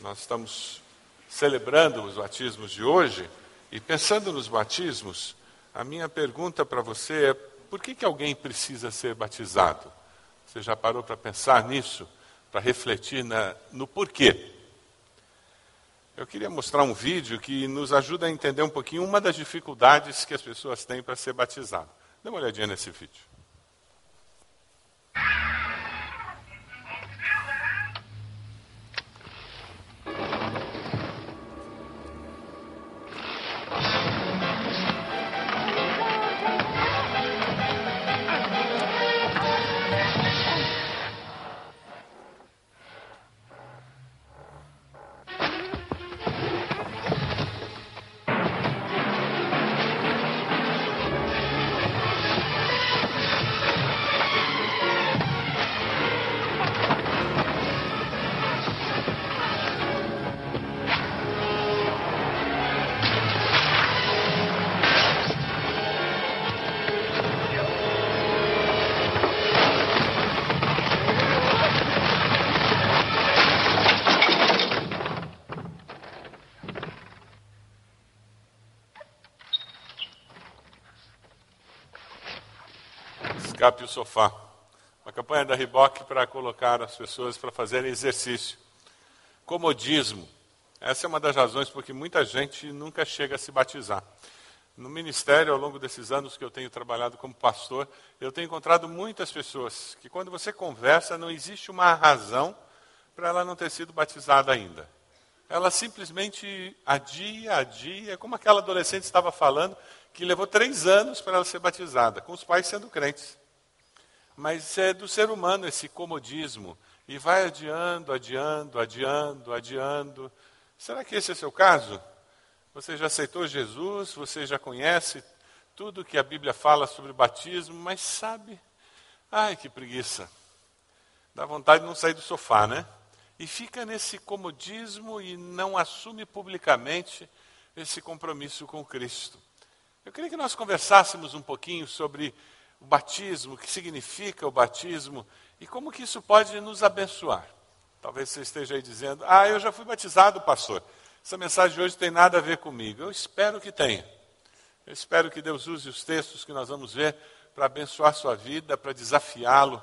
Nós estamos celebrando os batismos de hoje e pensando nos batismos, a minha pergunta para você é: por que, que alguém precisa ser batizado? Você já parou para pensar nisso? Para refletir na, no porquê? Eu queria mostrar um vídeo que nos ajuda a entender um pouquinho uma das dificuldades que as pessoas têm para ser batizado. Dê uma olhadinha nesse vídeo. Escape o Sofá. Uma campanha da Riboc para colocar as pessoas para fazerem exercício. Comodismo. Essa é uma das razões porque muita gente nunca chega a se batizar. No ministério, ao longo desses anos que eu tenho trabalhado como pastor, eu tenho encontrado muitas pessoas que, quando você conversa, não existe uma razão para ela não ter sido batizada ainda. Ela simplesmente adia, adia, como aquela adolescente estava falando, que levou três anos para ela ser batizada, com os pais sendo crentes. Mas é do ser humano esse comodismo. E vai adiando, adiando, adiando, adiando. Será que esse é o seu caso? Você já aceitou Jesus, você já conhece tudo que a Bíblia fala sobre o batismo, mas sabe, ai que preguiça. Dá vontade de não sair do sofá, né? E fica nesse comodismo e não assume publicamente esse compromisso com Cristo. Eu queria que nós conversássemos um pouquinho sobre o batismo, o que significa o batismo e como que isso pode nos abençoar. Talvez você esteja aí dizendo: Ah, eu já fui batizado, pastor. Essa mensagem de hoje tem nada a ver comigo. Eu espero que tenha. Eu espero que Deus use os textos que nós vamos ver para abençoar sua vida, para desafiá-lo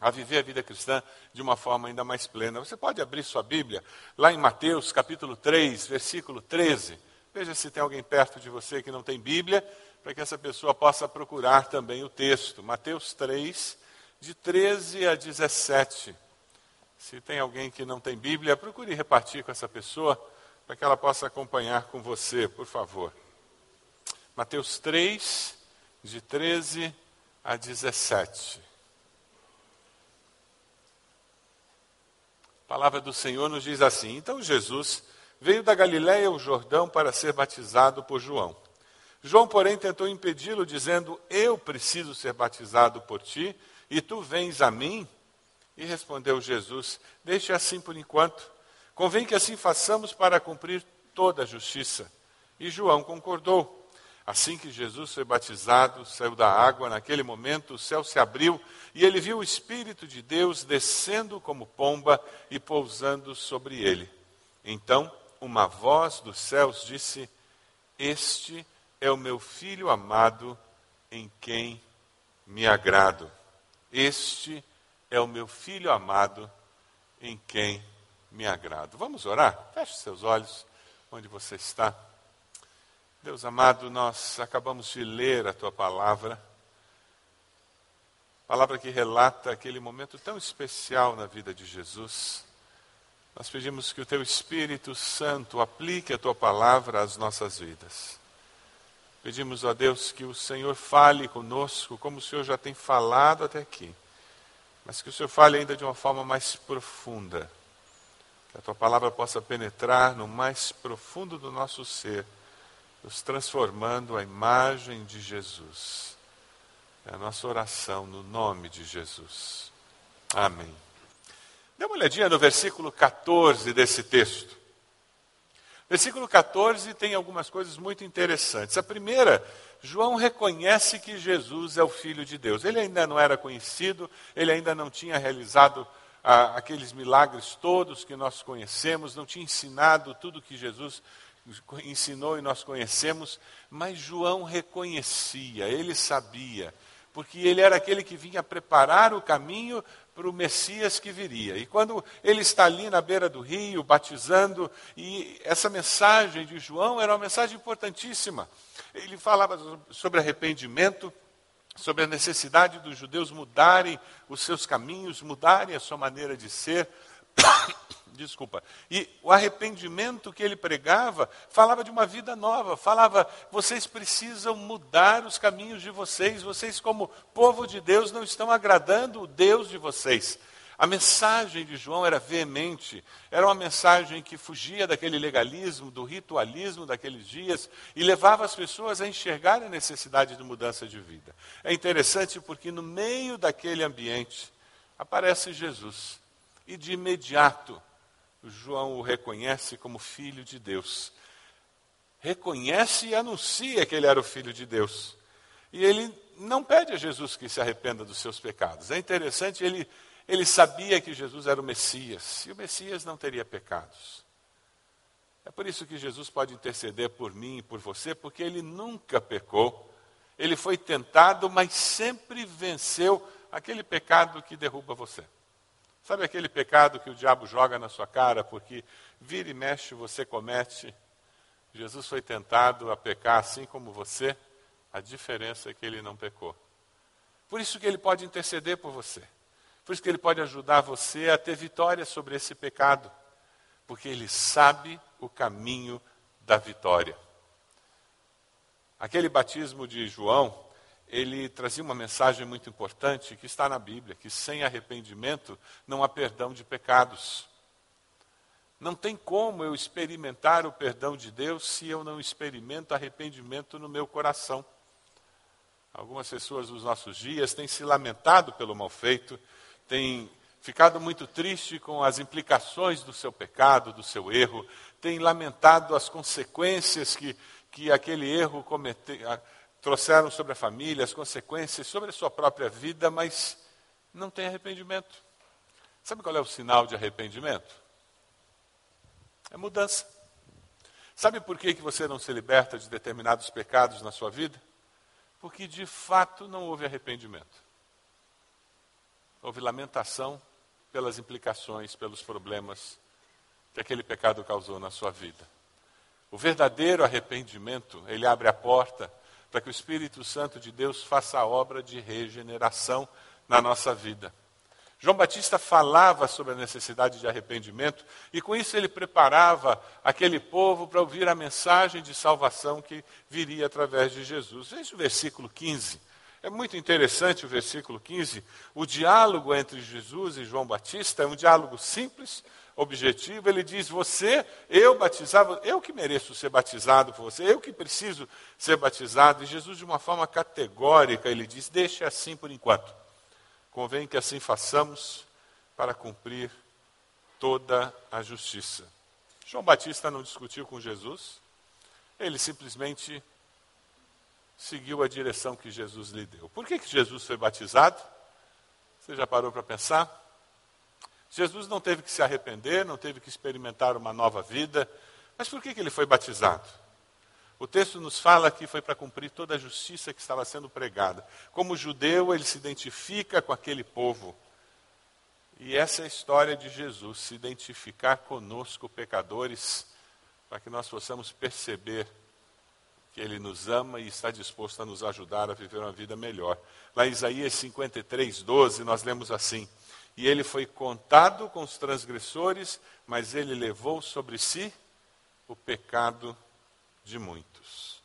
a viver a vida cristã de uma forma ainda mais plena. Você pode abrir sua Bíblia lá em Mateus capítulo 3, versículo 13. Veja se tem alguém perto de você que não tem Bíblia para que essa pessoa possa procurar também o texto. Mateus 3, de 13 a 17. Se tem alguém que não tem Bíblia, procure repartir com essa pessoa, para que ela possa acompanhar com você, por favor. Mateus 3, de 13 a 17. A palavra do Senhor nos diz assim: Então Jesus veio da Galiléia ao Jordão para ser batizado por João. João, porém, tentou impedi-lo, dizendo: Eu preciso ser batizado por ti, e tu vens a mim? E respondeu Jesus: Deixe assim por enquanto. Convém que assim façamos para cumprir toda a justiça. E João concordou. Assim que Jesus foi batizado, saiu da água, naquele momento o céu se abriu e ele viu o Espírito de Deus descendo como pomba e pousando sobre ele. Então, uma voz dos céus disse: Este é é o meu filho amado em quem me agrado. Este é o meu filho amado em quem me agrado. Vamos orar? Feche seus olhos onde você está. Deus amado, nós acabamos de ler a tua palavra, palavra que relata aquele momento tão especial na vida de Jesus. Nós pedimos que o teu Espírito Santo aplique a tua palavra às nossas vidas. Pedimos a Deus que o Senhor fale conosco, como o Senhor já tem falado até aqui, mas que o Senhor fale ainda de uma forma mais profunda, que a tua palavra possa penetrar no mais profundo do nosso ser, nos transformando à imagem de Jesus. É a nossa oração no nome de Jesus. Amém. Dê uma olhadinha no versículo 14 desse texto. Versículo 14 tem algumas coisas muito interessantes. A primeira, João reconhece que Jesus é o Filho de Deus. Ele ainda não era conhecido, ele ainda não tinha realizado ah, aqueles milagres todos que nós conhecemos, não tinha ensinado tudo que Jesus ensinou e nós conhecemos, mas João reconhecia, ele sabia, porque ele era aquele que vinha preparar o caminho para o Messias que viria. E quando ele está ali na beira do rio, batizando, e essa mensagem de João era uma mensagem importantíssima. Ele falava sobre arrependimento, sobre a necessidade dos judeus mudarem os seus caminhos, mudarem a sua maneira de ser. Desculpa. E o arrependimento que ele pregava falava de uma vida nova, falava: vocês precisam mudar os caminhos de vocês, vocês, como povo de Deus, não estão agradando o Deus de vocês. A mensagem de João era veemente, era uma mensagem que fugia daquele legalismo, do ritualismo daqueles dias e levava as pessoas a enxergar a necessidade de mudança de vida. É interessante porque no meio daquele ambiente aparece Jesus e de imediato João o reconhece como filho de Deus. Reconhece e anuncia que ele era o filho de Deus. E ele não pede a Jesus que se arrependa dos seus pecados. É interessante, ele ele sabia que Jesus era o Messias, e o Messias não teria pecados. É por isso que Jesus pode interceder por mim e por você, porque ele nunca pecou. Ele foi tentado, mas sempre venceu aquele pecado que derruba você. Sabe aquele pecado que o diabo joga na sua cara porque vira e mexe você comete? Jesus foi tentado a pecar assim como você, a diferença é que ele não pecou. Por isso que ele pode interceder por você. Por isso que ele pode ajudar você a ter vitória sobre esse pecado, porque ele sabe o caminho da vitória. Aquele batismo de João, ele trazia uma mensagem muito importante que está na Bíblia, que sem arrependimento não há perdão de pecados. Não tem como eu experimentar o perdão de Deus se eu não experimento arrependimento no meu coração. Algumas pessoas nos nossos dias têm se lamentado pelo mal feito, tem ficado muito triste com as implicações do seu pecado, do seu erro, tem lamentado as consequências que, que aquele erro comete, trouxeram sobre a família, as consequências sobre a sua própria vida, mas não tem arrependimento. Sabe qual é o sinal de arrependimento? É mudança. Sabe por que, que você não se liberta de determinados pecados na sua vida? Porque de fato não houve arrependimento. Houve lamentação pelas implicações, pelos problemas que aquele pecado causou na sua vida. O verdadeiro arrependimento, ele abre a porta para que o Espírito Santo de Deus faça a obra de regeneração na nossa vida. João Batista falava sobre a necessidade de arrependimento e com isso ele preparava aquele povo para ouvir a mensagem de salvação que viria através de Jesus. Veja o versículo 15. É muito interessante o versículo 15. O diálogo entre Jesus e João Batista é um diálogo simples, objetivo. Ele diz: Você, eu batizava, eu que mereço ser batizado por você, eu que preciso ser batizado. E Jesus, de uma forma categórica, ele diz: Deixe assim por enquanto. Convém que assim façamos para cumprir toda a justiça. João Batista não discutiu com Jesus, ele simplesmente seguiu a direção que Jesus lhe deu. Por que, que Jesus foi batizado? Você já parou para pensar? Jesus não teve que se arrepender, não teve que experimentar uma nova vida, mas por que, que ele foi batizado? O texto nos fala que foi para cumprir toda a justiça que estava sendo pregada. Como judeu, ele se identifica com aquele povo. E essa é a história de Jesus, se identificar conosco, pecadores, para que nós possamos perceber que Ele nos ama e está disposto a nos ajudar a viver uma vida melhor. Lá em Isaías 53, 12, nós lemos assim: E ele foi contado com os transgressores, mas ele levou sobre si o pecado de muitos.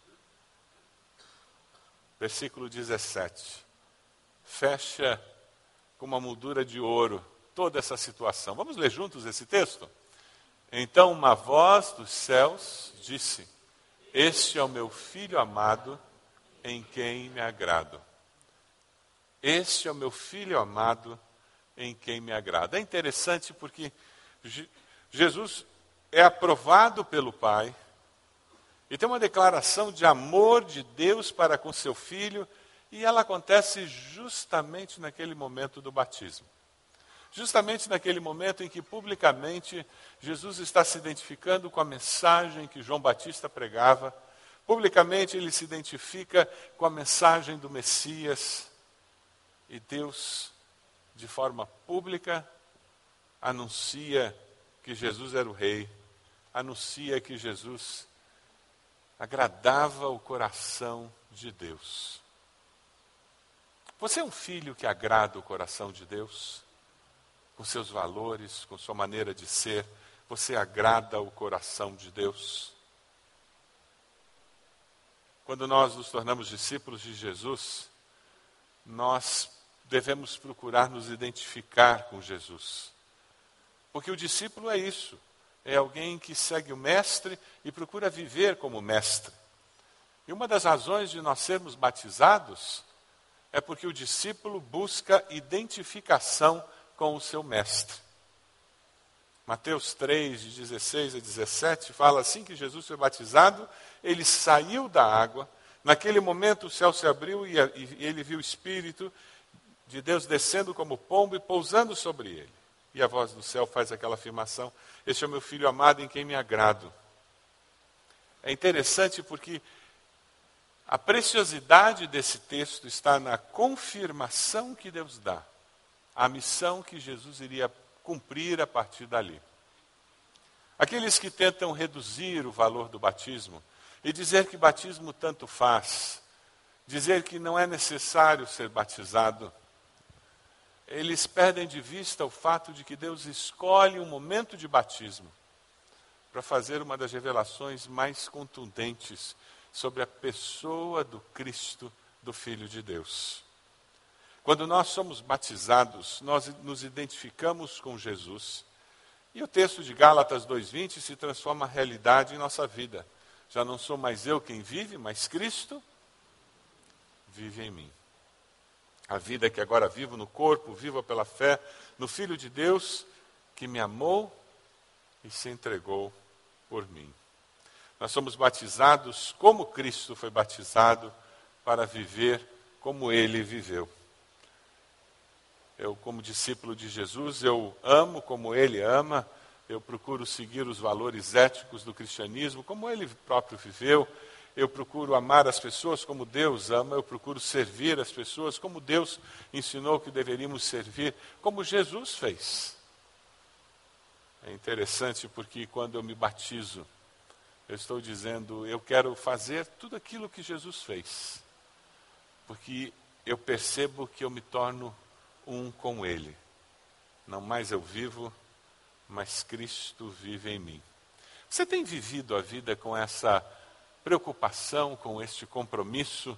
Versículo 17. Fecha com uma moldura de ouro toda essa situação. Vamos ler juntos esse texto? Então uma voz dos céus disse: este é o meu filho amado, em quem me agrado. Este é o meu filho amado, em quem me agrada. É interessante porque Jesus é aprovado pelo Pai e tem uma declaração de amor de Deus para com seu filho, e ela acontece justamente naquele momento do batismo. Justamente naquele momento em que publicamente Jesus está se identificando com a mensagem que João Batista pregava, publicamente ele se identifica com a mensagem do Messias, e Deus, de forma pública, anuncia que Jesus era o Rei, anuncia que Jesus agradava o coração de Deus. Você é um filho que agrada o coração de Deus? Com seus valores, com sua maneira de ser, você agrada o coração de Deus? Quando nós nos tornamos discípulos de Jesus, nós devemos procurar nos identificar com Jesus. Porque o discípulo é isso, é alguém que segue o mestre e procura viver como mestre. E uma das razões de nós sermos batizados é porque o discípulo busca identificação com o seu mestre. Mateus 3, de 16 a 17, fala assim que Jesus foi batizado, ele saiu da água, naquele momento o céu se abriu e ele viu o Espírito de Deus descendo como pombo e pousando sobre ele. E a voz do céu faz aquela afirmação: Este é o meu filho amado em quem me agrado. É interessante porque a preciosidade desse texto está na confirmação que Deus dá, a missão que Jesus iria cumprir a partir dali. Aqueles que tentam reduzir o valor do batismo e dizer que batismo tanto faz, dizer que não é necessário ser batizado, eles perdem de vista o fato de que Deus escolhe um momento de batismo para fazer uma das revelações mais contundentes sobre a pessoa do Cristo, do Filho de Deus. Quando nós somos batizados, nós nos identificamos com Jesus. E o texto de Gálatas 2:20 se transforma realidade em nossa vida. Já não sou mais eu quem vive, mas Cristo vive em mim. A vida que agora vivo no corpo, viva pela fé no Filho de Deus que me amou e se entregou por mim. Nós somos batizados como Cristo foi batizado para viver como ele viveu. Eu, como discípulo de Jesus, eu amo como ele ama, eu procuro seguir os valores éticos do cristianismo, como ele próprio viveu. Eu procuro amar as pessoas como Deus ama, eu procuro servir as pessoas como Deus ensinou que deveríamos servir, como Jesus fez. É interessante porque quando eu me batizo, eu estou dizendo, eu quero fazer tudo aquilo que Jesus fez. Porque eu percebo que eu me torno um com Ele. Não mais eu vivo, mas Cristo vive em mim. Você tem vivido a vida com essa preocupação, com este compromisso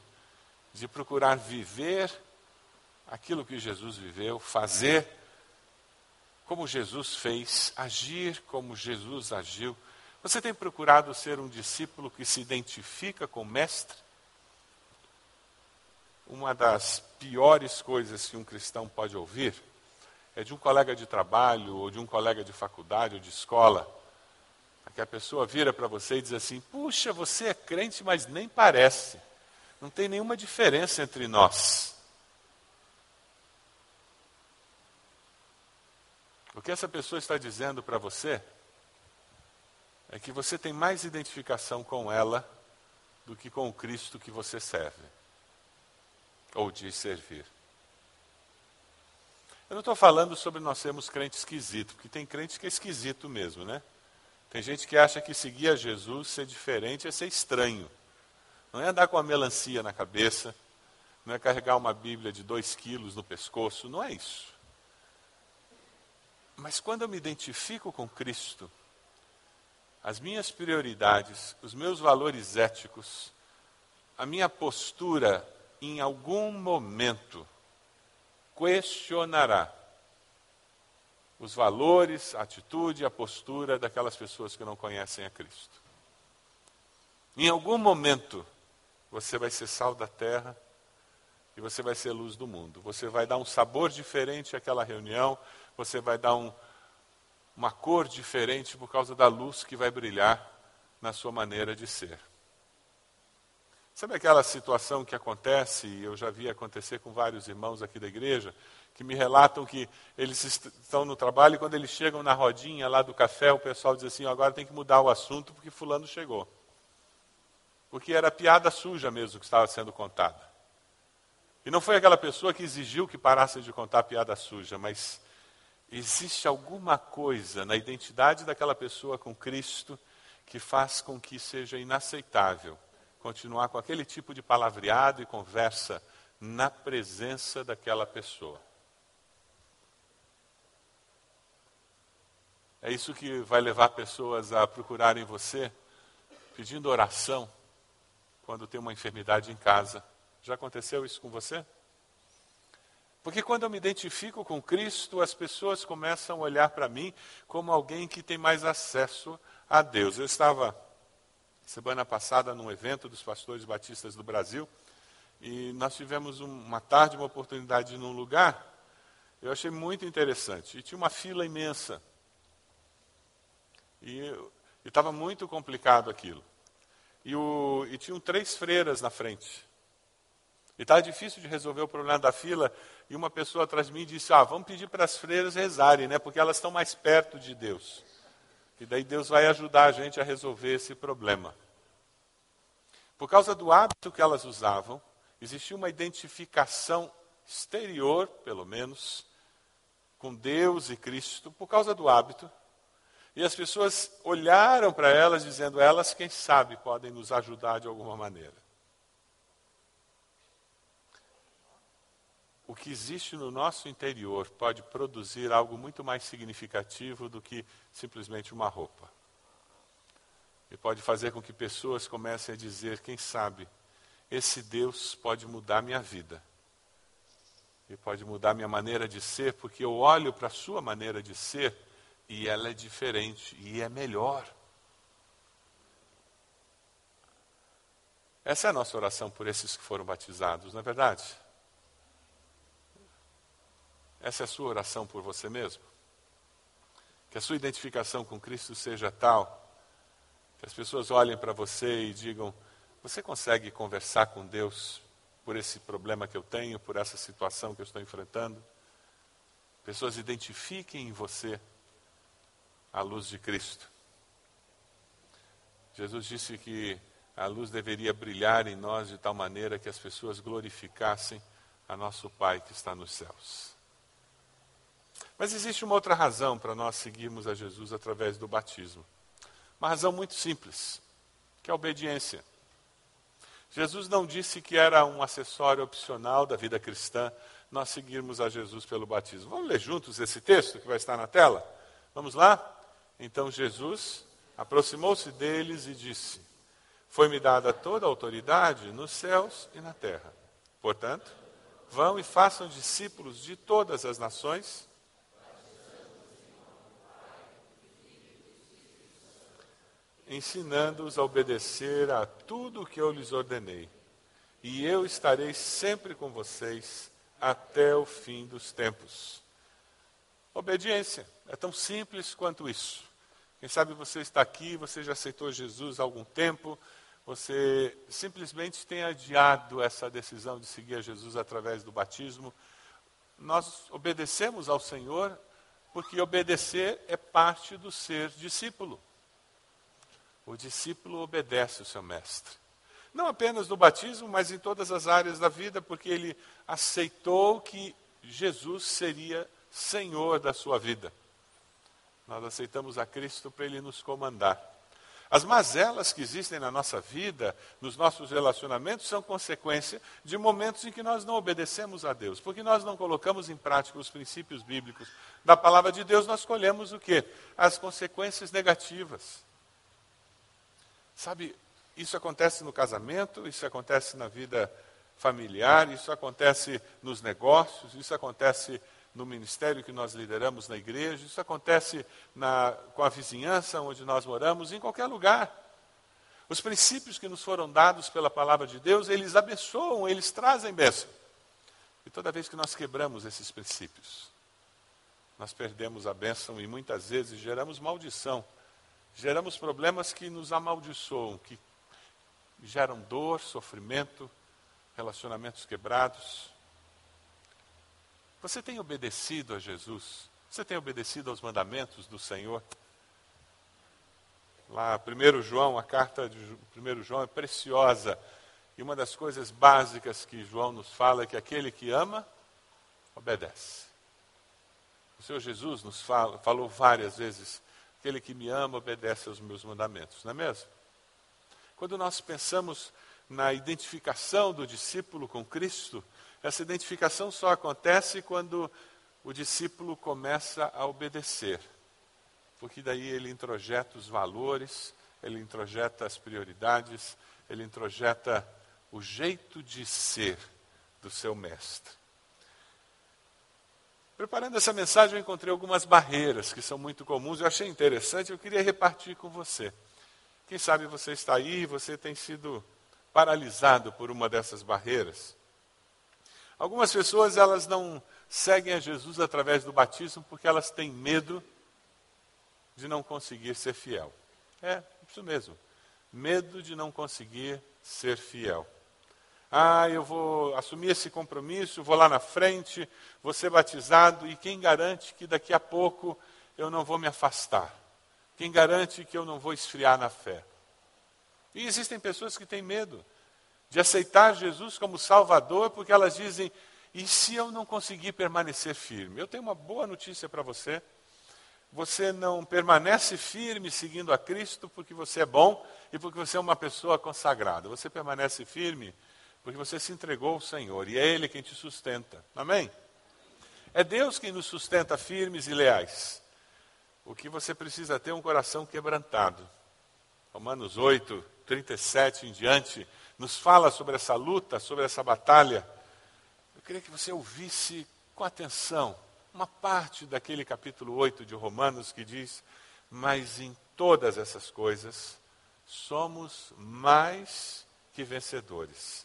de procurar viver aquilo que Jesus viveu, fazer como Jesus fez, agir como Jesus agiu, você tem procurado ser um discípulo que se identifica com o Mestre? Uma das piores coisas que um cristão pode ouvir é de um colega de trabalho, ou de um colega de faculdade, ou de escola, que a pessoa vira para você e diz assim: Puxa, você é crente, mas nem parece. Não tem nenhuma diferença entre nós. O que essa pessoa está dizendo para você é que você tem mais identificação com ela do que com o Cristo que você serve ou diz servir. Eu não estou falando sobre nós sermos crente esquisito, porque tem crente que é esquisito mesmo, né? Tem gente que acha que seguir a Jesus, ser diferente, é ser estranho. Não é andar com uma melancia na cabeça, não é carregar uma Bíblia de dois quilos no pescoço, não é isso. Mas quando eu me identifico com Cristo, as minhas prioridades, os meus valores éticos, a minha postura, em algum momento, questionará os valores, a atitude, a postura daquelas pessoas que não conhecem a Cristo. Em algum momento, você vai ser sal da terra e você vai ser luz do mundo. Você vai dar um sabor diferente àquela reunião, você vai dar um, uma cor diferente por causa da luz que vai brilhar na sua maneira de ser. Sabe aquela situação que acontece, e eu já vi acontecer com vários irmãos aqui da igreja, que me relatam que eles estão no trabalho e quando eles chegam na rodinha lá do café, o pessoal diz assim: agora tem que mudar o assunto porque Fulano chegou. Porque era piada suja mesmo que estava sendo contada. E não foi aquela pessoa que exigiu que parasse de contar piada suja, mas existe alguma coisa na identidade daquela pessoa com Cristo que faz com que seja inaceitável continuar com aquele tipo de palavreado e conversa na presença daquela pessoa. É isso que vai levar pessoas a procurarem você pedindo oração quando tem uma enfermidade em casa. Já aconteceu isso com você? Porque quando eu me identifico com Cristo, as pessoas começam a olhar para mim como alguém que tem mais acesso a Deus. Eu estava semana passada num evento dos pastores batistas do Brasil e nós tivemos uma tarde, uma oportunidade num lugar. Eu achei muito interessante. E tinha uma fila imensa. E estava muito complicado aquilo. E, o, e tinham três freiras na frente. E estava difícil de resolver o problema da fila. E uma pessoa atrás de mim disse: Ah, vamos pedir para as freiras rezarem, né? Porque elas estão mais perto de Deus. E daí Deus vai ajudar a gente a resolver esse problema. Por causa do hábito que elas usavam, existia uma identificação exterior, pelo menos, com Deus e Cristo, por causa do hábito. E as pessoas olharam para elas dizendo: elas, quem sabe, podem nos ajudar de alguma maneira. O que existe no nosso interior pode produzir algo muito mais significativo do que simplesmente uma roupa. E pode fazer com que pessoas comecem a dizer: quem sabe, esse Deus pode mudar minha vida. E pode mudar minha maneira de ser, porque eu olho para a sua maneira de ser e ela é diferente e é melhor. Essa é a nossa oração por esses que foram batizados, não é verdade? Essa é a sua oração por você mesmo? Que a sua identificação com Cristo seja tal, que as pessoas olhem para você e digam: Você consegue conversar com Deus por esse problema que eu tenho, por essa situação que eu estou enfrentando? Pessoas identifiquem em você a luz de Cristo. Jesus disse que a luz deveria brilhar em nós de tal maneira que as pessoas glorificassem a nosso Pai que está nos céus. Mas existe uma outra razão para nós seguirmos a Jesus através do batismo. Uma razão muito simples, que é a obediência. Jesus não disse que era um acessório opcional da vida cristã nós seguirmos a Jesus pelo batismo. Vamos ler juntos esse texto que vai estar na tela? Vamos lá? Então Jesus aproximou-se deles e disse: Foi-me dada toda a autoridade nos céus e na terra. Portanto, vão e façam discípulos de todas as nações ensinando-os a obedecer a tudo o que eu lhes ordenei. E eu estarei sempre com vocês até o fim dos tempos. Obediência é tão simples quanto isso. Quem sabe você está aqui, você já aceitou Jesus há algum tempo, você simplesmente tem adiado essa decisão de seguir a Jesus através do batismo. Nós obedecemos ao Senhor porque obedecer é parte do ser discípulo. O discípulo obedece o seu mestre. Não apenas no batismo, mas em todas as áreas da vida, porque ele aceitou que Jesus seria Senhor da sua vida. Nós aceitamos a Cristo para Ele nos comandar. As mazelas que existem na nossa vida, nos nossos relacionamentos, são consequência de momentos em que nós não obedecemos a Deus. Porque nós não colocamos em prática os princípios bíblicos da palavra de Deus, nós colhemos o quê? As consequências negativas. Sabe, isso acontece no casamento, isso acontece na vida familiar, isso acontece nos negócios, isso acontece no ministério que nós lideramos na igreja, isso acontece na, com a vizinhança onde nós moramos, em qualquer lugar. Os princípios que nos foram dados pela palavra de Deus, eles abençoam, eles trazem bênção. E toda vez que nós quebramos esses princípios, nós perdemos a bênção e muitas vezes geramos maldição geramos problemas que nos amaldiçoam, que geram dor, sofrimento, relacionamentos quebrados. Você tem obedecido a Jesus? Você tem obedecido aos mandamentos do Senhor? Lá, 1 João, a carta de 1 João é preciosa. E uma das coisas básicas que João nos fala é que aquele que ama, obedece. O Senhor Jesus nos fala, falou várias vezes: aquele que me ama, obedece aos meus mandamentos, não é mesmo? Quando nós pensamos na identificação do discípulo com Cristo, essa identificação só acontece quando o discípulo começa a obedecer porque daí ele introjeta os valores, ele introjeta as prioridades, ele introjeta o jeito de ser do seu mestre. Preparando essa mensagem, eu encontrei algumas barreiras que são muito comuns, eu achei interessante, eu queria repartir com você. Quem sabe você está aí e você tem sido paralisado por uma dessas barreiras. Algumas pessoas elas não seguem a Jesus através do batismo porque elas têm medo de não conseguir ser fiel. É, isso mesmo. Medo de não conseguir ser fiel. Ah, eu vou assumir esse compromisso, vou lá na frente, vou ser batizado, e quem garante que daqui a pouco eu não vou me afastar? Quem garante que eu não vou esfriar na fé? E existem pessoas que têm medo de aceitar Jesus como Salvador, porque elas dizem: e se eu não conseguir permanecer firme? Eu tenho uma boa notícia para você você não permanece firme seguindo a Cristo porque você é bom e porque você é uma pessoa consagrada. Você permanece firme porque você se entregou ao Senhor e é Ele quem te sustenta. Amém? É Deus quem nos sustenta firmes e leais. O que você precisa ter é um coração quebrantado. Romanos 8, 37 em diante, nos fala sobre essa luta, sobre essa batalha. Eu queria que você ouvisse com atenção uma parte daquele capítulo 8 de Romanos que diz: Mas em todas essas coisas somos mais que vencedores,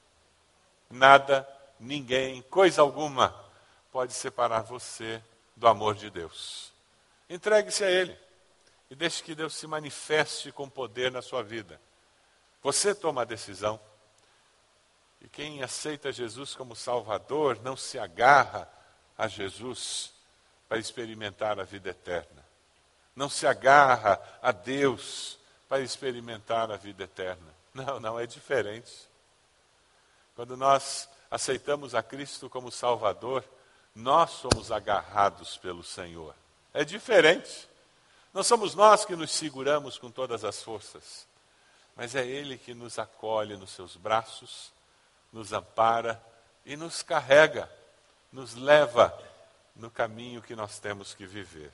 Nada, ninguém, coisa alguma pode separar você do amor de Deus. Entregue-se a Ele e deixe que Deus se manifeste com poder na sua vida. Você toma a decisão. E quem aceita Jesus como Salvador não se agarra a Jesus para experimentar a vida eterna. Não se agarra a Deus para experimentar a vida eterna. Não, não, é diferente. Quando nós aceitamos a Cristo como Salvador, nós somos agarrados pelo Senhor. É diferente. Não somos nós que nos seguramos com todas as forças, mas é Ele que nos acolhe nos seus braços, nos ampara e nos carrega nos leva no caminho que nós temos que viver.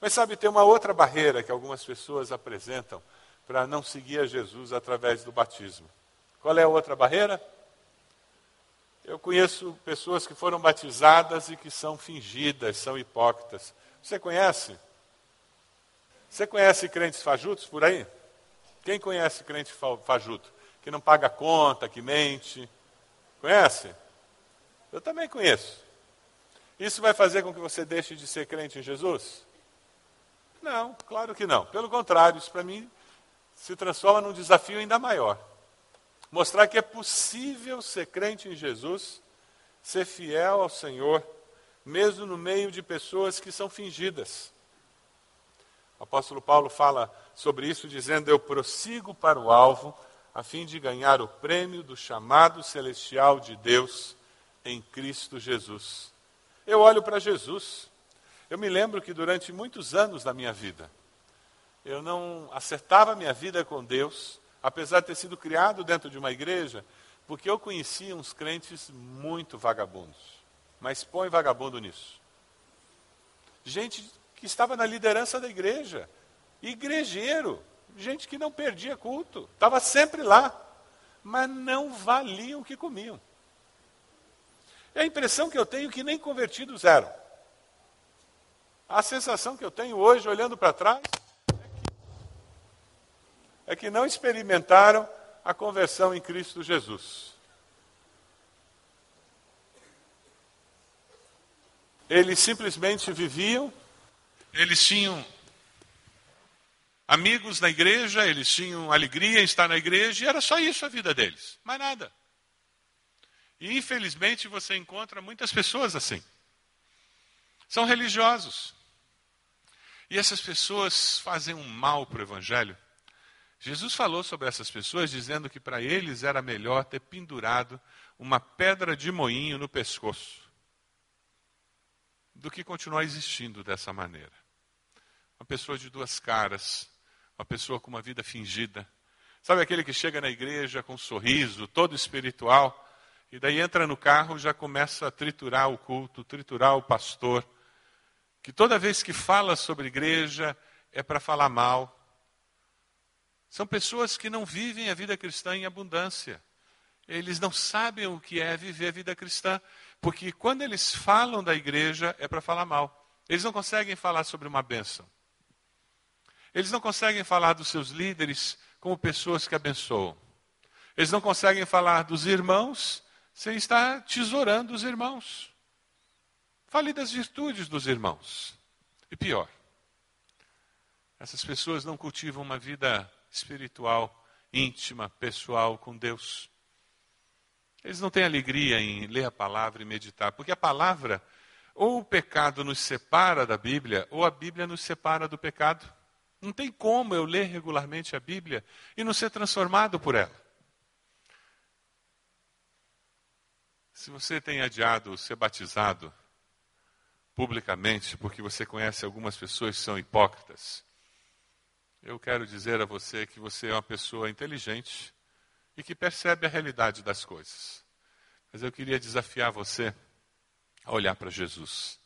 Mas sabe, tem uma outra barreira que algumas pessoas apresentam para não seguir a Jesus através do batismo. Qual é a outra barreira? Eu conheço pessoas que foram batizadas e que são fingidas, são hipócritas. Você conhece? Você conhece crentes fajutos por aí? Quem conhece crente fajuto? Que não paga conta, que mente? Conhece? Eu também conheço. Isso vai fazer com que você deixe de ser crente em Jesus? Não, claro que não. Pelo contrário, isso para mim se transforma num desafio ainda maior. Mostrar que é possível ser crente em Jesus, ser fiel ao Senhor, mesmo no meio de pessoas que são fingidas. O apóstolo Paulo fala sobre isso, dizendo: Eu prossigo para o alvo, a fim de ganhar o prêmio do chamado celestial de Deus em Cristo Jesus. Eu olho para Jesus. Eu me lembro que durante muitos anos da minha vida, eu não acertava minha vida com Deus, apesar de ter sido criado dentro de uma igreja, porque eu conhecia uns crentes muito vagabundos. Mas põe vagabundo nisso. Gente que estava na liderança da igreja, igrejeiro, gente que não perdia culto, estava sempre lá. mas não valiam o que comiam. É a impressão que eu tenho que nem convertidos eram. A sensação que eu tenho hoje, olhando para trás, é que não experimentaram a conversão em Cristo Jesus. Eles simplesmente viviam, eles tinham amigos na igreja, eles tinham alegria em estar na igreja, e era só isso a vida deles, mais nada. E infelizmente você encontra muitas pessoas assim. São religiosos. E essas pessoas fazem um mal para o evangelho. Jesus falou sobre essas pessoas, dizendo que para eles era melhor ter pendurado uma pedra de moinho no pescoço do que continuar existindo dessa maneira. Uma pessoa de duas caras, uma pessoa com uma vida fingida. Sabe aquele que chega na igreja com um sorriso, todo espiritual, e daí entra no carro já começa a triturar o culto, triturar o pastor, que toda vez que fala sobre igreja é para falar mal. São pessoas que não vivem a vida cristã em abundância. Eles não sabem o que é viver a vida cristã. Porque quando eles falam da igreja, é para falar mal. Eles não conseguem falar sobre uma bênção. Eles não conseguem falar dos seus líderes como pessoas que abençoam. Eles não conseguem falar dos irmãos sem estar tesourando os irmãos. Fale das virtudes dos irmãos. E pior, essas pessoas não cultivam uma vida espiritual, íntima, pessoal com Deus. Eles não têm alegria em ler a palavra e meditar, porque a palavra, ou o pecado nos separa da Bíblia, ou a Bíblia nos separa do pecado. Não tem como eu ler regularmente a Bíblia e não ser transformado por ela. Se você tem adiado ser batizado publicamente porque você conhece algumas pessoas que são hipócritas, eu quero dizer a você que você é uma pessoa inteligente e que percebe a realidade das coisas. Mas eu queria desafiar você a olhar para Jesus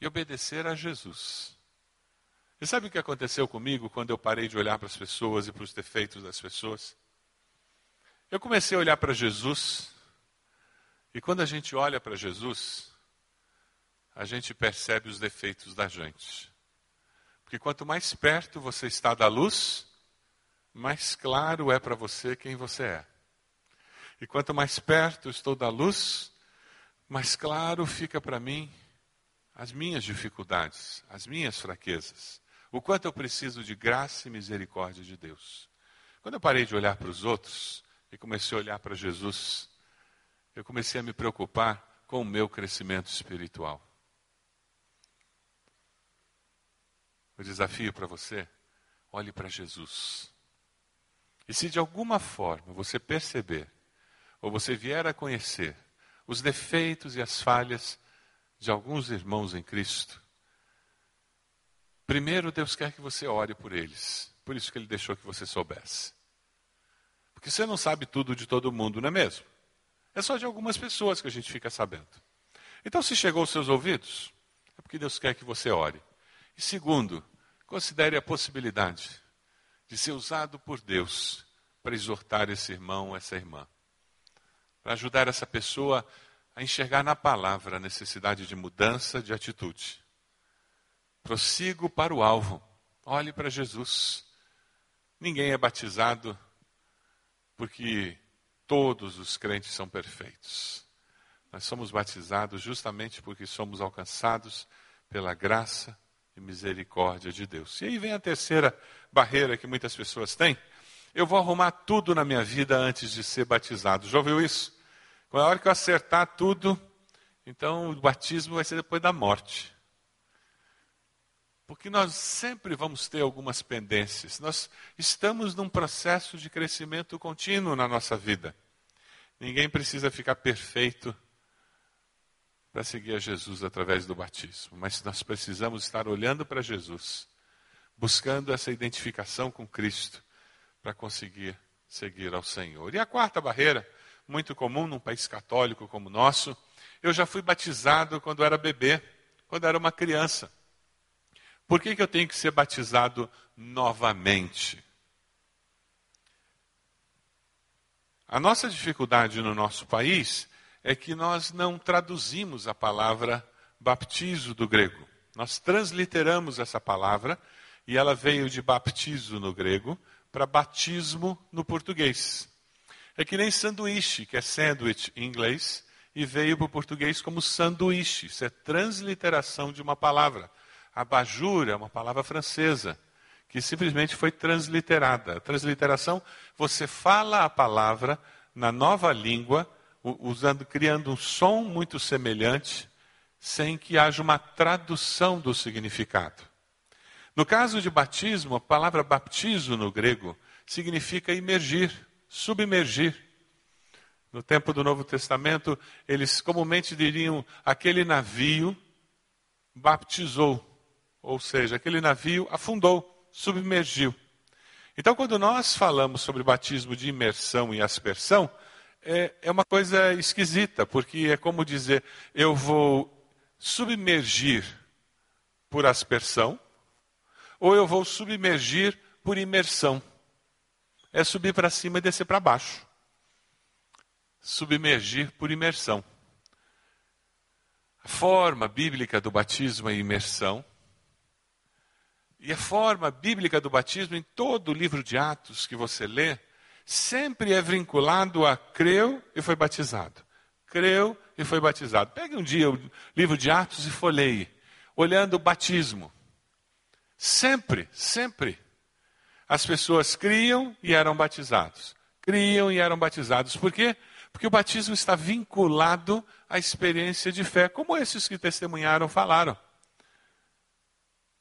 e obedecer a Jesus. E sabe o que aconteceu comigo quando eu parei de olhar para as pessoas e para os defeitos das pessoas? Eu comecei a olhar para Jesus, e quando a gente olha para Jesus, a gente percebe os defeitos da gente. Porque quanto mais perto você está da luz, mais claro é para você quem você é. E quanto mais perto estou da luz, mais claro fica para mim as minhas dificuldades, as minhas fraquezas, o quanto eu preciso de graça e misericórdia de Deus. Quando eu parei de olhar para os outros e comecei a olhar para Jesus, eu comecei a me preocupar com o meu crescimento espiritual. O desafio para você, olhe para Jesus. E se de alguma forma você perceber, ou você vier a conhecer, os defeitos e as falhas de alguns irmãos em Cristo, primeiro Deus quer que você ore por eles. Por isso que Ele deixou que você soubesse. Porque você não sabe tudo de todo mundo, não é mesmo? É só de algumas pessoas que a gente fica sabendo. Então, se chegou aos seus ouvidos, é porque Deus quer que você ore. E segundo, considere a possibilidade de ser usado por Deus para exortar esse irmão, essa irmã. Para ajudar essa pessoa a enxergar na palavra a necessidade de mudança de atitude. Prossigo para o alvo. Olhe para Jesus. Ninguém é batizado porque todos os crentes são perfeitos. Nós somos batizados justamente porque somos alcançados pela graça e misericórdia de Deus. E aí vem a terceira barreira que muitas pessoas têm. Eu vou arrumar tudo na minha vida antes de ser batizado. Já ouviu isso? Quando a hora que eu acertar tudo, então o batismo vai ser depois da morte. Porque nós sempre vamos ter algumas pendências. Nós estamos num processo de crescimento contínuo na nossa vida. Ninguém precisa ficar perfeito para seguir a Jesus através do batismo, mas nós precisamos estar olhando para Jesus, buscando essa identificação com Cristo para conseguir seguir ao Senhor. E a quarta barreira, muito comum num país católico como o nosso, eu já fui batizado quando era bebê, quando era uma criança. Por que, que eu tenho que ser batizado novamente? A nossa dificuldade no nosso país é que nós não traduzimos a palavra baptizo do grego. Nós transliteramos essa palavra e ela veio de baptizo no grego para batismo no português. É que nem sanduíche, que é sandwich em inglês, e veio para o português como sanduíche. Isso é transliteração de uma palavra. Abajur é uma palavra francesa, que simplesmente foi transliterada. Transliteração, você fala a palavra na nova língua, usando, criando um som muito semelhante, sem que haja uma tradução do significado. No caso de batismo, a palavra baptizo no grego significa imergir, submergir. No tempo do Novo Testamento, eles comumente diriam aquele navio baptizou, ou seja, aquele navio afundou, submergiu. Então, quando nós falamos sobre batismo de imersão e aspersão, é, é uma coisa esquisita, porque é como dizer, eu vou submergir por aspersão, ou eu vou submergir por imersão. É subir para cima e descer para baixo submergir por imersão. A forma bíblica do batismo é imersão. E a forma bíblica do batismo, em todo o livro de Atos que você lê, sempre é vinculado a creu e foi batizado. Creu e foi batizado. Pegue um dia o livro de Atos e folheie, olhando o batismo. Sempre, sempre. As pessoas criam e eram batizados. Criam e eram batizados. Por quê? Porque o batismo está vinculado à experiência de fé, como esses que testemunharam falaram.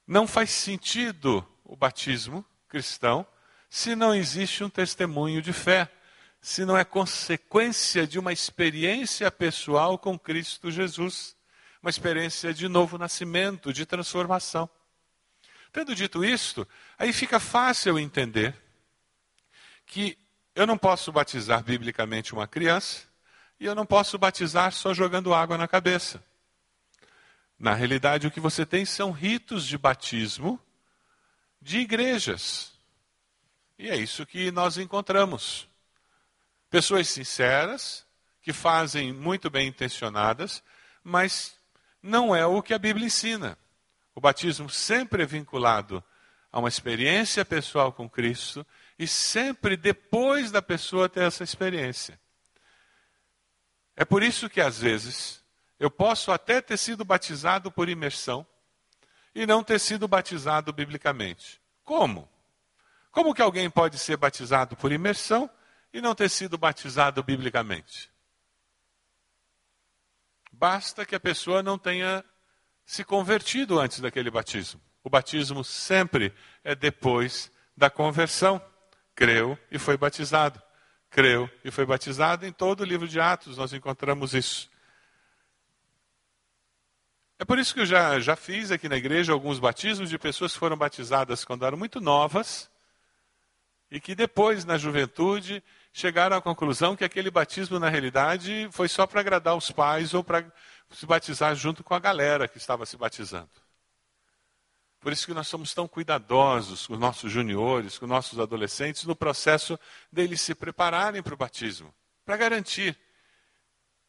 Não faz sentido o batismo cristão se não existe um testemunho de fé, se não é consequência de uma experiência pessoal com Cristo Jesus, uma experiência de novo nascimento, de transformação. Tendo dito isto, aí fica fácil entender que eu não posso batizar biblicamente uma criança e eu não posso batizar só jogando água na cabeça. Na realidade, o que você tem são ritos de batismo de igrejas. E é isso que nós encontramos. Pessoas sinceras, que fazem muito bem intencionadas, mas não é o que a Bíblia ensina. O batismo sempre é vinculado a uma experiência pessoal com Cristo e sempre depois da pessoa ter essa experiência. É por isso que às vezes eu posso até ter sido batizado por imersão e não ter sido batizado biblicamente. Como? Como que alguém pode ser batizado por imersão e não ter sido batizado biblicamente? Basta que a pessoa não tenha se convertido antes daquele batismo. O batismo sempre é depois da conversão creu e foi batizado. Creu e foi batizado. Em todo o livro de Atos nós encontramos isso. É por isso que eu já, já fiz aqui na igreja alguns batismos de pessoas que foram batizadas quando eram muito novas e que depois, na juventude, chegaram à conclusão que aquele batismo, na realidade, foi só para agradar os pais ou para se batizar junto com a galera que estava se batizando. Por isso que nós somos tão cuidadosos com os nossos juniores, com os nossos adolescentes, no processo deles se prepararem para o batismo, para garantir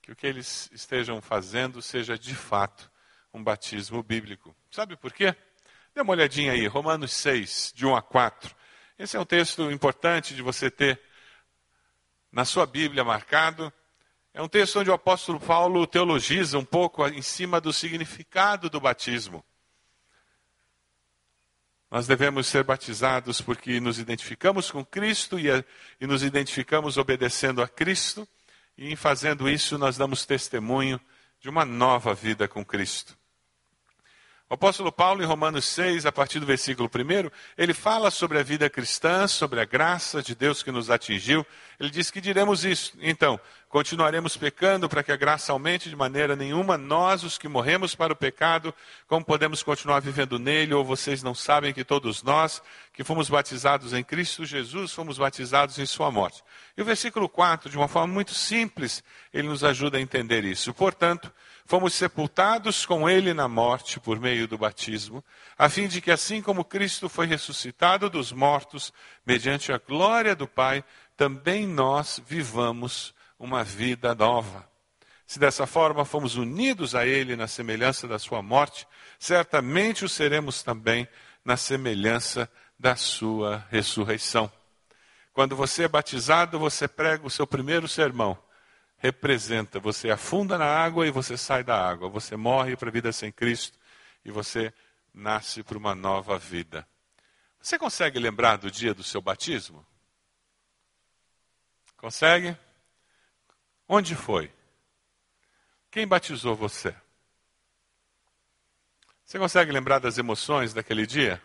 que o que eles estejam fazendo seja de fato um batismo bíblico. Sabe por quê? Dê uma olhadinha aí, Romanos 6, de 1 a 4. Esse é um texto importante de você ter na sua Bíblia marcado. É um texto onde o apóstolo Paulo teologiza um pouco em cima do significado do batismo. Nós devemos ser batizados porque nos identificamos com Cristo e, e, nos identificamos obedecendo a Cristo, e em fazendo isso nós damos testemunho de uma nova vida com Cristo. O apóstolo Paulo, em Romanos 6, a partir do versículo 1, ele fala sobre a vida cristã, sobre a graça de Deus que nos atingiu. Ele diz que diremos isso. Então, continuaremos pecando para que a graça aumente de maneira nenhuma. Nós, os que morremos para o pecado, como podemos continuar vivendo nele? Ou vocês não sabem que todos nós, que fomos batizados em Cristo Jesus, fomos batizados em Sua morte? E o versículo 4, de uma forma muito simples, ele nos ajuda a entender isso. Portanto, fomos sepultados com ele na morte por meio do batismo, a fim de que, assim como Cristo foi ressuscitado dos mortos, mediante a glória do Pai, também nós vivamos uma vida nova. Se dessa forma fomos unidos a Ele na semelhança da Sua morte, certamente o seremos também na semelhança da Sua ressurreição. Quando você é batizado, você prega o seu primeiro sermão. Representa, você afunda na água e você sai da água. Você morre para a vida sem Cristo e você nasce para uma nova vida. Você consegue lembrar do dia do seu batismo? Consegue? Onde foi? Quem batizou você? Você consegue lembrar das emoções daquele dia?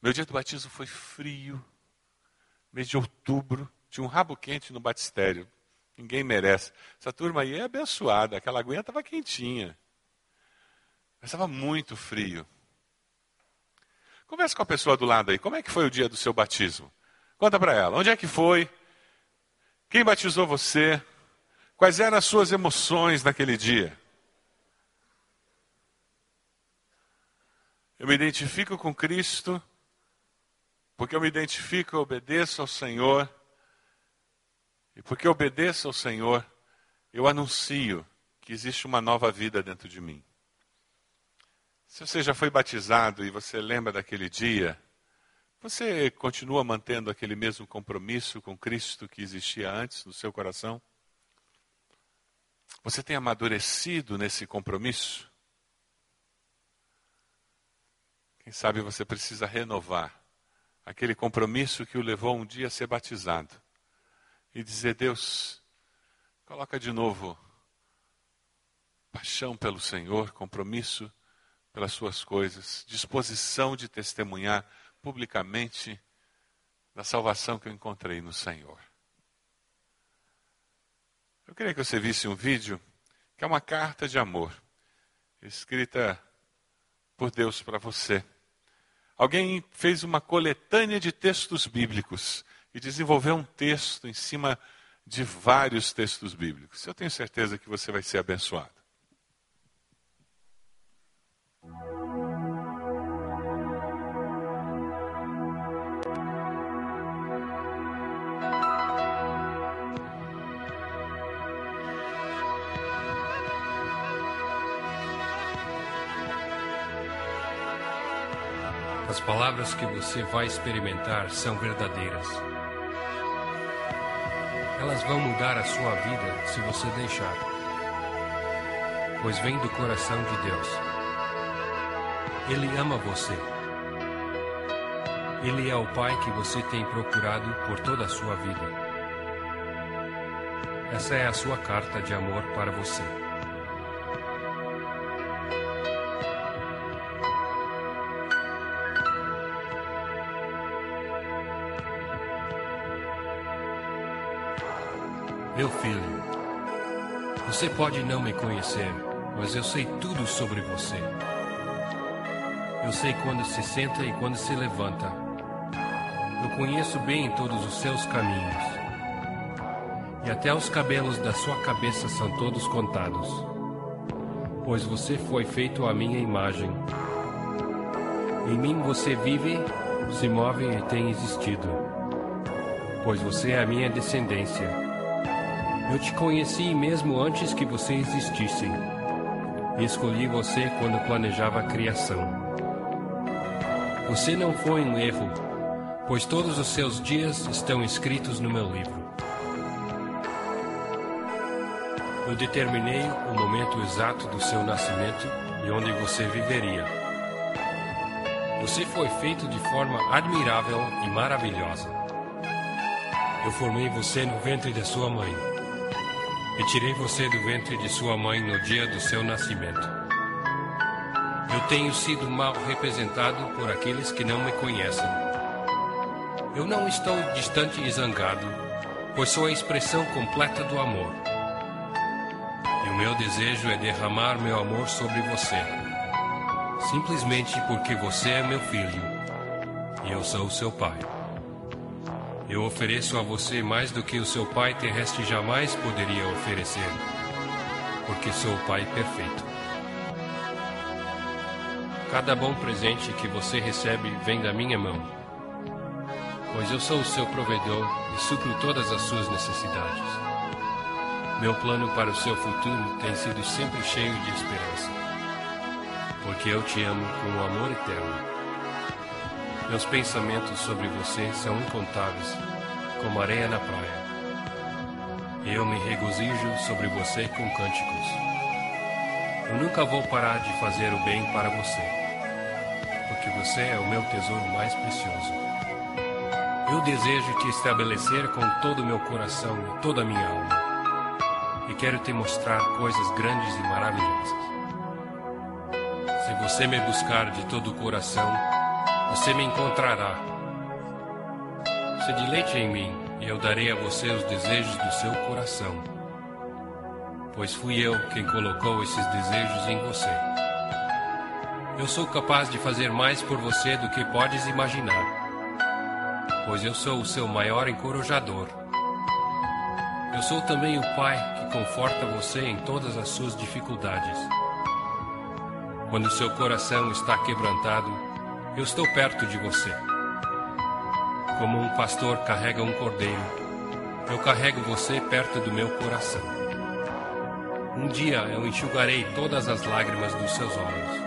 Meu dia do batismo foi frio, mês de outubro, tinha um rabo quente no batistério. Ninguém merece. Essa turma aí é abençoada, aquela aguinha estava quentinha. Mas estava muito frio. Converse com a pessoa do lado aí. Como é que foi o dia do seu batismo? Conta para ela. Onde é que foi? Quem batizou você? Quais eram as suas emoções naquele dia? Eu me identifico com Cristo, porque eu me identifico obedeço ao Senhor, e porque obedeço ao Senhor, eu anuncio que existe uma nova vida dentro de mim. Se você já foi batizado e você lembra daquele dia, você continua mantendo aquele mesmo compromisso com Cristo que existia antes no seu coração? Você tem amadurecido nesse compromisso? Quem sabe você precisa renovar aquele compromisso que o levou um dia a ser batizado e dizer: Deus, coloca de novo paixão pelo Senhor, compromisso pelas suas coisas, disposição de testemunhar publicamente da salvação que eu encontrei no Senhor. Eu queria que você visse um vídeo que é uma carta de amor, escrita por Deus para você. Alguém fez uma coletânea de textos bíblicos e desenvolveu um texto em cima de vários textos bíblicos. Eu tenho certeza que você vai ser abençoado. As palavras que você vai experimentar são verdadeiras. Elas vão mudar a sua vida se você deixar, pois vem do coração de Deus. Ele ama você. Ele é o Pai que você tem procurado por toda a sua vida. Essa é a sua carta de amor para você. Meu filho, você pode não me conhecer, mas eu sei tudo sobre você. Eu sei quando se senta e quando se levanta. Eu conheço bem todos os seus caminhos. E até os cabelos da sua cabeça são todos contados. Pois você foi feito à minha imagem. Em mim você vive, se move e tem existido. Pois você é a minha descendência eu te conheci mesmo antes que você existisse. Escolhi você quando planejava a criação. Você não foi um erro, pois todos os seus dias estão escritos no meu livro. Eu determinei o momento exato do seu nascimento e onde você viveria. Você foi feito de forma admirável e maravilhosa. Eu formei você no ventre da sua mãe e tirei você do ventre de sua mãe no dia do seu nascimento. Eu tenho sido mal representado por aqueles que não me conhecem. Eu não estou distante e zangado. pois sou a expressão completa do amor. E o meu desejo é derramar meu amor sobre você, simplesmente porque você é meu filho e eu sou seu pai. Eu ofereço a você mais do que o seu pai terrestre jamais poderia oferecer, porque sou o pai perfeito. Cada bom presente que você recebe vem da minha mão, pois eu sou o seu provedor e supro todas as suas necessidades. Meu plano para o seu futuro tem sido sempre cheio de esperança, porque eu te amo com um amor eterno. Meus pensamentos sobre você são incontáveis, como areia na praia. Eu me regozijo sobre você com cânticos. Eu nunca vou parar de fazer o bem para você, porque você é o meu tesouro mais precioso. Eu desejo te estabelecer com todo o meu coração e toda a minha alma, e quero te mostrar coisas grandes e maravilhosas. Se você me buscar de todo o coração, você me encontrará. Se deleite em mim, e eu darei a você os desejos do seu coração. Pois fui eu quem colocou esses desejos em você. Eu sou capaz de fazer mais por você do que podes imaginar, pois eu sou o seu maior encorajador. Eu sou também o Pai que conforta você em todas as suas dificuldades. Quando seu coração está quebrantado, eu estou perto de você. Como um pastor carrega um cordeiro, eu carrego você perto do meu coração. Um dia eu enxugarei todas as lágrimas dos seus olhos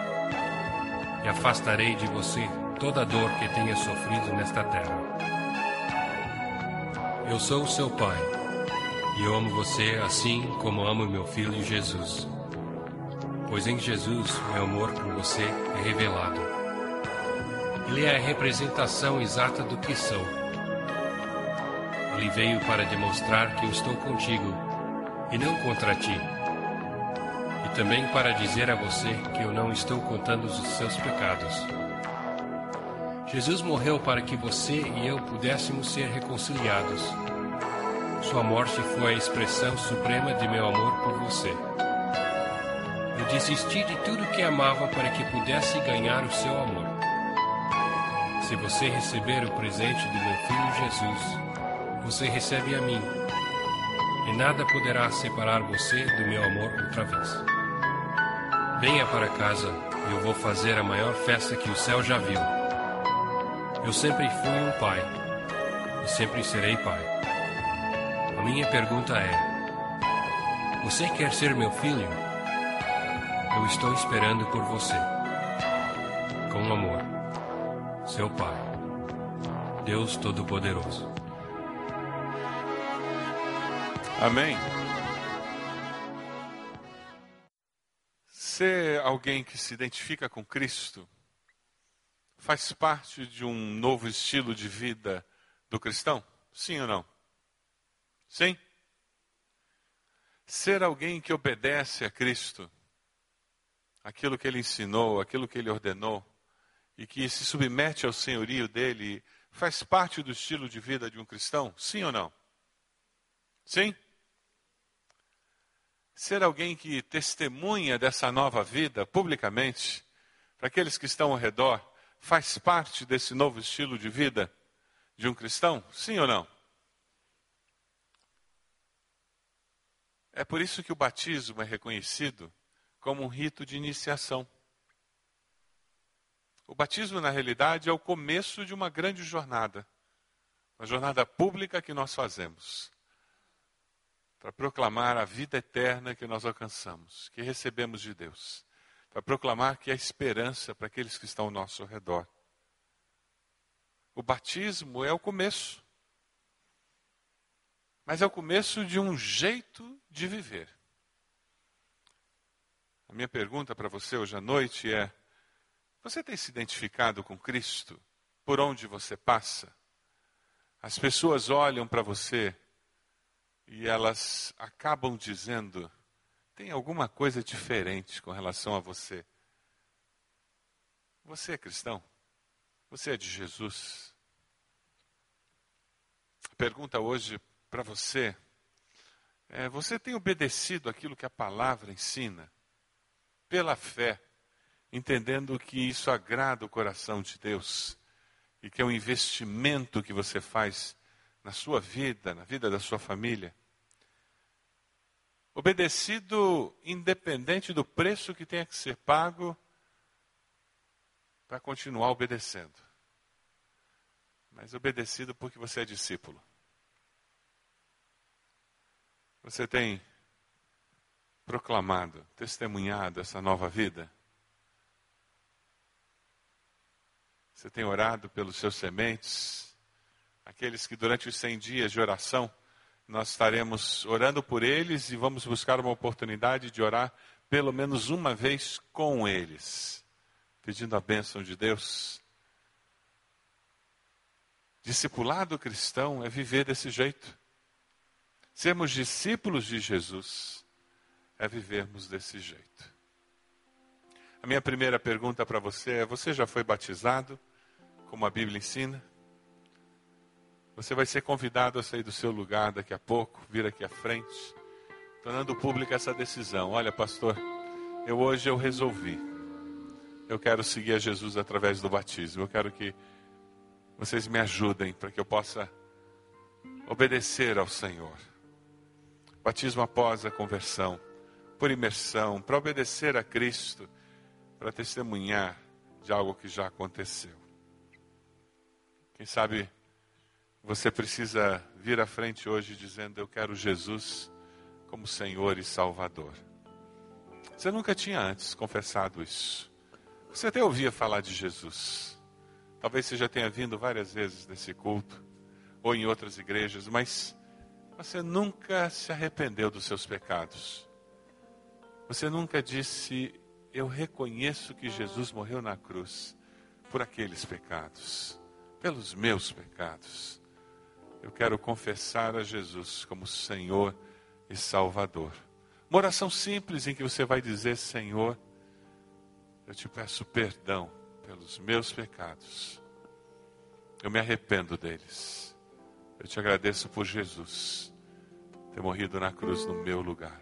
e afastarei de você toda dor que tenha sofrido nesta terra. Eu sou o seu pai e eu amo você assim como amo meu filho Jesus. Pois em Jesus meu amor por você é revelado. Ele é a representação exata do que sou. Ele veio para demonstrar que eu estou contigo e não contra ti. E também para dizer a você que eu não estou contando os seus pecados. Jesus morreu para que você e eu pudéssemos ser reconciliados. Sua morte foi a expressão suprema de meu amor por você. Eu desisti de tudo que amava para que pudesse ganhar o seu amor. Se você receber o presente do meu filho Jesus, você recebe a mim, e nada poderá separar você do meu amor outra vez. Venha para casa e eu vou fazer a maior festa que o céu já viu. Eu sempre fui um pai e sempre serei pai. A minha pergunta é: Você quer ser meu filho? Eu estou esperando por você. Com amor, seu Pai, Deus Todo-Poderoso. Amém. Ser alguém que se identifica com Cristo faz parte de um novo estilo de vida do cristão? Sim ou não? Sim? Ser alguém que obedece a Cristo, aquilo que ele ensinou, aquilo que ele ordenou, e que se submete ao senhorio dele, faz parte do estilo de vida de um cristão? Sim ou não? Sim? Ser alguém que testemunha dessa nova vida publicamente, para aqueles que estão ao redor, faz parte desse novo estilo de vida de um cristão? Sim ou não? É por isso que o batismo é reconhecido como um rito de iniciação. O batismo, na realidade, é o começo de uma grande jornada, uma jornada pública que nós fazemos para proclamar a vida eterna que nós alcançamos, que recebemos de Deus, para proclamar que há esperança para aqueles que estão ao nosso redor. O batismo é o começo, mas é o começo de um jeito de viver. A minha pergunta para você hoje à noite é: você tem se identificado com Cristo por onde você passa? As pessoas olham para você e elas acabam dizendo: tem alguma coisa diferente com relação a você. Você é cristão? Você é de Jesus? A pergunta hoje para você, é, você tem obedecido aquilo que a palavra ensina, pela fé, entendendo que isso agrada o coração de Deus e que é um investimento que você faz na sua vida, na vida da sua família. Obedecido independente do preço que tenha que ser pago para continuar obedecendo. Mas obedecido porque você é discípulo. Você tem proclamado, testemunhado essa nova vida? Você tem orado pelos seus sementes? Aqueles que durante os 100 dias de oração, nós estaremos orando por eles e vamos buscar uma oportunidade de orar pelo menos uma vez com eles, pedindo a bênção de Deus. Discipulado cristão é viver desse jeito. Sermos discípulos de Jesus é vivermos desse jeito. A minha primeira pergunta para você é: você já foi batizado, como a Bíblia ensina? Você vai ser convidado a sair do seu lugar daqui a pouco, vir aqui à frente, tornando pública essa decisão. Olha, pastor, eu hoje eu resolvi. Eu quero seguir a Jesus através do batismo. Eu quero que vocês me ajudem para que eu possa obedecer ao Senhor. Batismo após a conversão, por imersão, para obedecer a Cristo, para testemunhar de algo que já aconteceu. Quem sabe você precisa vir à frente hoje dizendo: Eu quero Jesus como Senhor e Salvador. Você nunca tinha antes confessado isso. Você até ouvia falar de Jesus. Talvez você já tenha vindo várias vezes nesse culto, ou em outras igrejas, mas você nunca se arrependeu dos seus pecados. Você nunca disse: Eu reconheço que Jesus morreu na cruz por aqueles pecados, pelos meus pecados. Eu quero confessar a Jesus como Senhor e Salvador. Uma oração simples em que você vai dizer: Senhor, eu te peço perdão pelos meus pecados. Eu me arrependo deles. Eu te agradeço por Jesus ter morrido na cruz no meu lugar.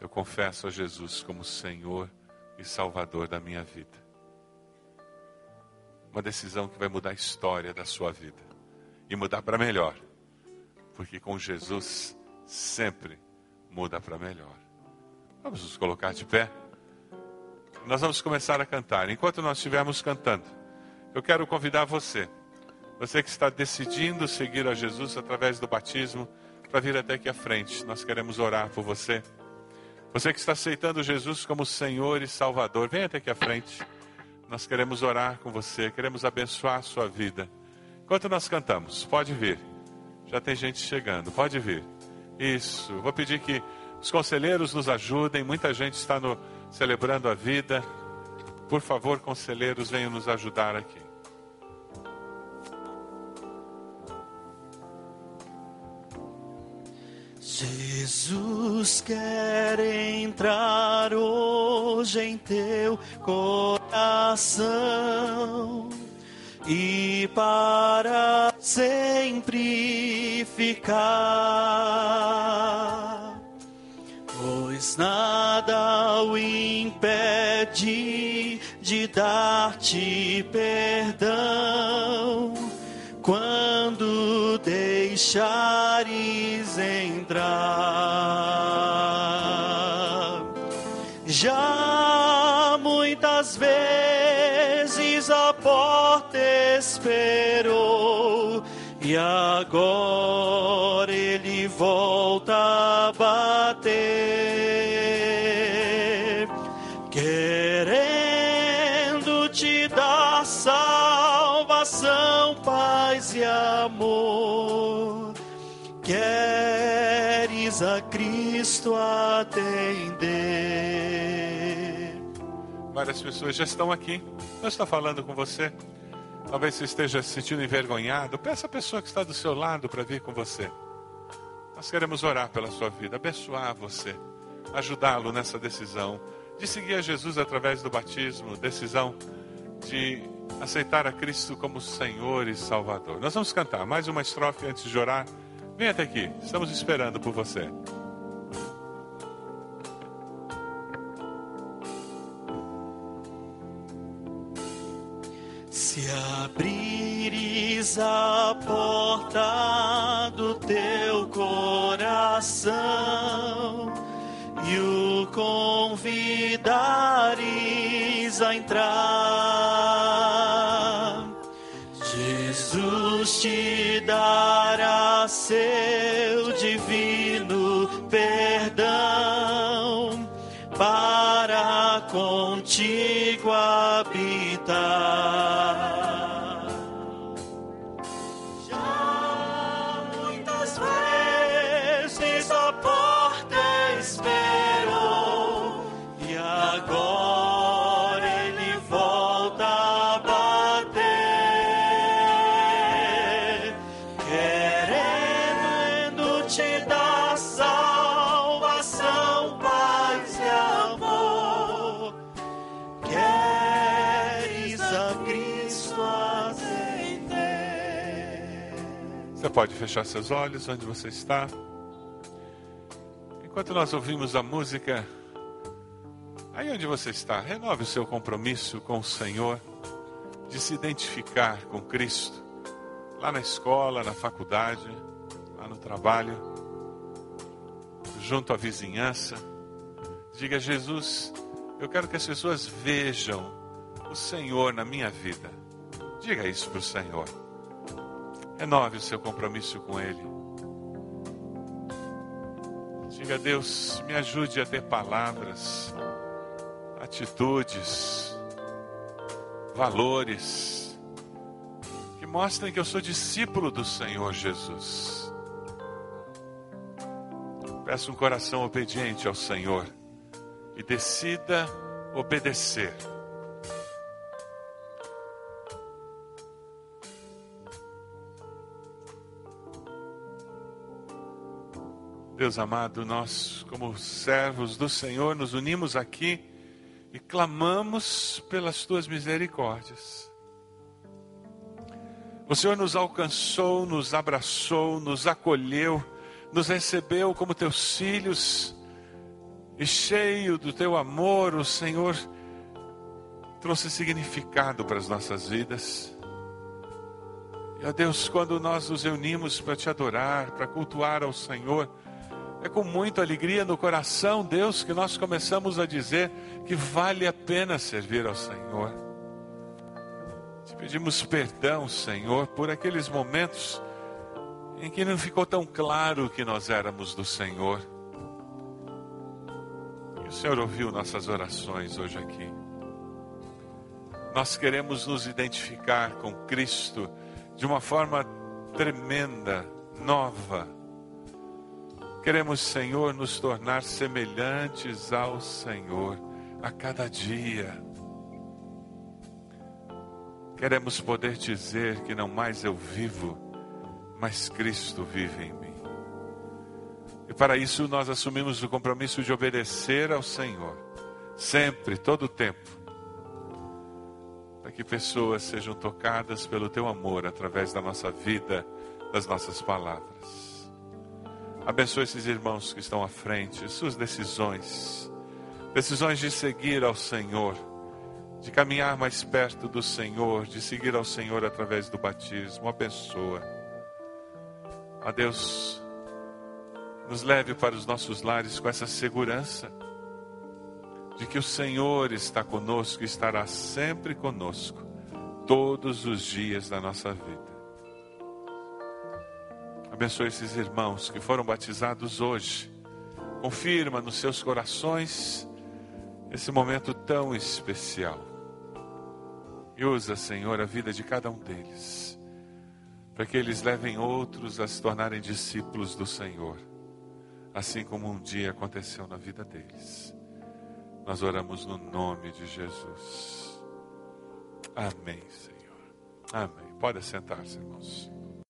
Eu confesso a Jesus como Senhor e Salvador da minha vida. Uma decisão que vai mudar a história da sua vida e mudar para melhor, porque com Jesus sempre muda para melhor. Vamos nos colocar de pé. Nós vamos começar a cantar. Enquanto nós estivermos cantando, eu quero convidar você, você que está decidindo seguir a Jesus através do batismo para vir até aqui à frente. Nós queremos orar por você. Você que está aceitando Jesus como Senhor e Salvador, vem até aqui à frente. Nós queremos orar com você, queremos abençoar a sua vida. Enquanto nós cantamos, pode vir. Já tem gente chegando, pode vir. Isso, vou pedir que os conselheiros nos ajudem. Muita gente está no, celebrando a vida. Por favor, conselheiros, venham nos ajudar aqui. Jesus quer entrar hoje em teu coração e para sempre ficar, pois nada o impede de dar-te perdão. Quando deixares entrar. Já muitas vezes a porta esperou e agora A Cristo atender. Várias pessoas já estão aqui. Deus está falando com você. Talvez você esteja se sentindo envergonhado. Peça a pessoa que está do seu lado para vir com você. Nós queremos orar pela sua vida, abençoar você, ajudá-lo nessa decisão de seguir a Jesus através do batismo, decisão de aceitar a Cristo como Senhor e Salvador. Nós vamos cantar mais uma estrofe antes de orar Vem até aqui, estamos esperando por você. Se abrires a porta do teu coração e o convidares a entrar, Jesus te say pode fechar seus olhos onde você está. Enquanto nós ouvimos a música, aí onde você está, renove o seu compromisso com o Senhor de se identificar com Cristo, lá na escola, na faculdade, lá no trabalho, junto à vizinhança. Diga, Jesus, eu quero que as pessoas vejam o Senhor na minha vida. Diga isso para o Senhor. Renove o seu compromisso com Ele. Diga, Deus, me ajude a ter palavras, atitudes, valores que mostrem que eu sou discípulo do Senhor Jesus. Peço um coração obediente ao Senhor e decida obedecer. Deus amado, nós, como servos do Senhor, nos unimos aqui e clamamos pelas tuas misericórdias. O Senhor nos alcançou, nos abraçou, nos acolheu, nos recebeu como teus filhos, e cheio do teu amor, o Senhor trouxe significado para as nossas vidas. E, ó Deus, quando nós nos reunimos para te adorar, para cultuar ao Senhor, é com muita alegria no coração, Deus, que nós começamos a dizer que vale a pena servir ao Senhor. Te pedimos perdão, Senhor, por aqueles momentos em que não ficou tão claro que nós éramos do Senhor. E o Senhor ouviu nossas orações hoje aqui. Nós queremos nos identificar com Cristo de uma forma tremenda, nova. Queremos, Senhor, nos tornar semelhantes ao Senhor a cada dia. Queremos poder dizer que não mais eu vivo, mas Cristo vive em mim. E para isso nós assumimos o compromisso de obedecer ao Senhor, sempre, todo o tempo, para que pessoas sejam tocadas pelo teu amor através da nossa vida, das nossas palavras. Abençoe esses irmãos que estão à frente, suas decisões, decisões de seguir ao Senhor, de caminhar mais perto do Senhor, de seguir ao Senhor através do batismo. Abençoa. A Deus, nos leve para os nossos lares com essa segurança de que o Senhor está conosco e estará sempre conosco, todos os dias da nossa vida. Abençoe esses irmãos que foram batizados hoje. Confirma nos seus corações esse momento tão especial. E usa, Senhor, a vida de cada um deles, para que eles levem outros a se tornarem discípulos do Senhor, assim como um dia aconteceu na vida deles. Nós oramos no nome de Jesus. Amém, Senhor. Amém. Pode sentar-se, irmãos.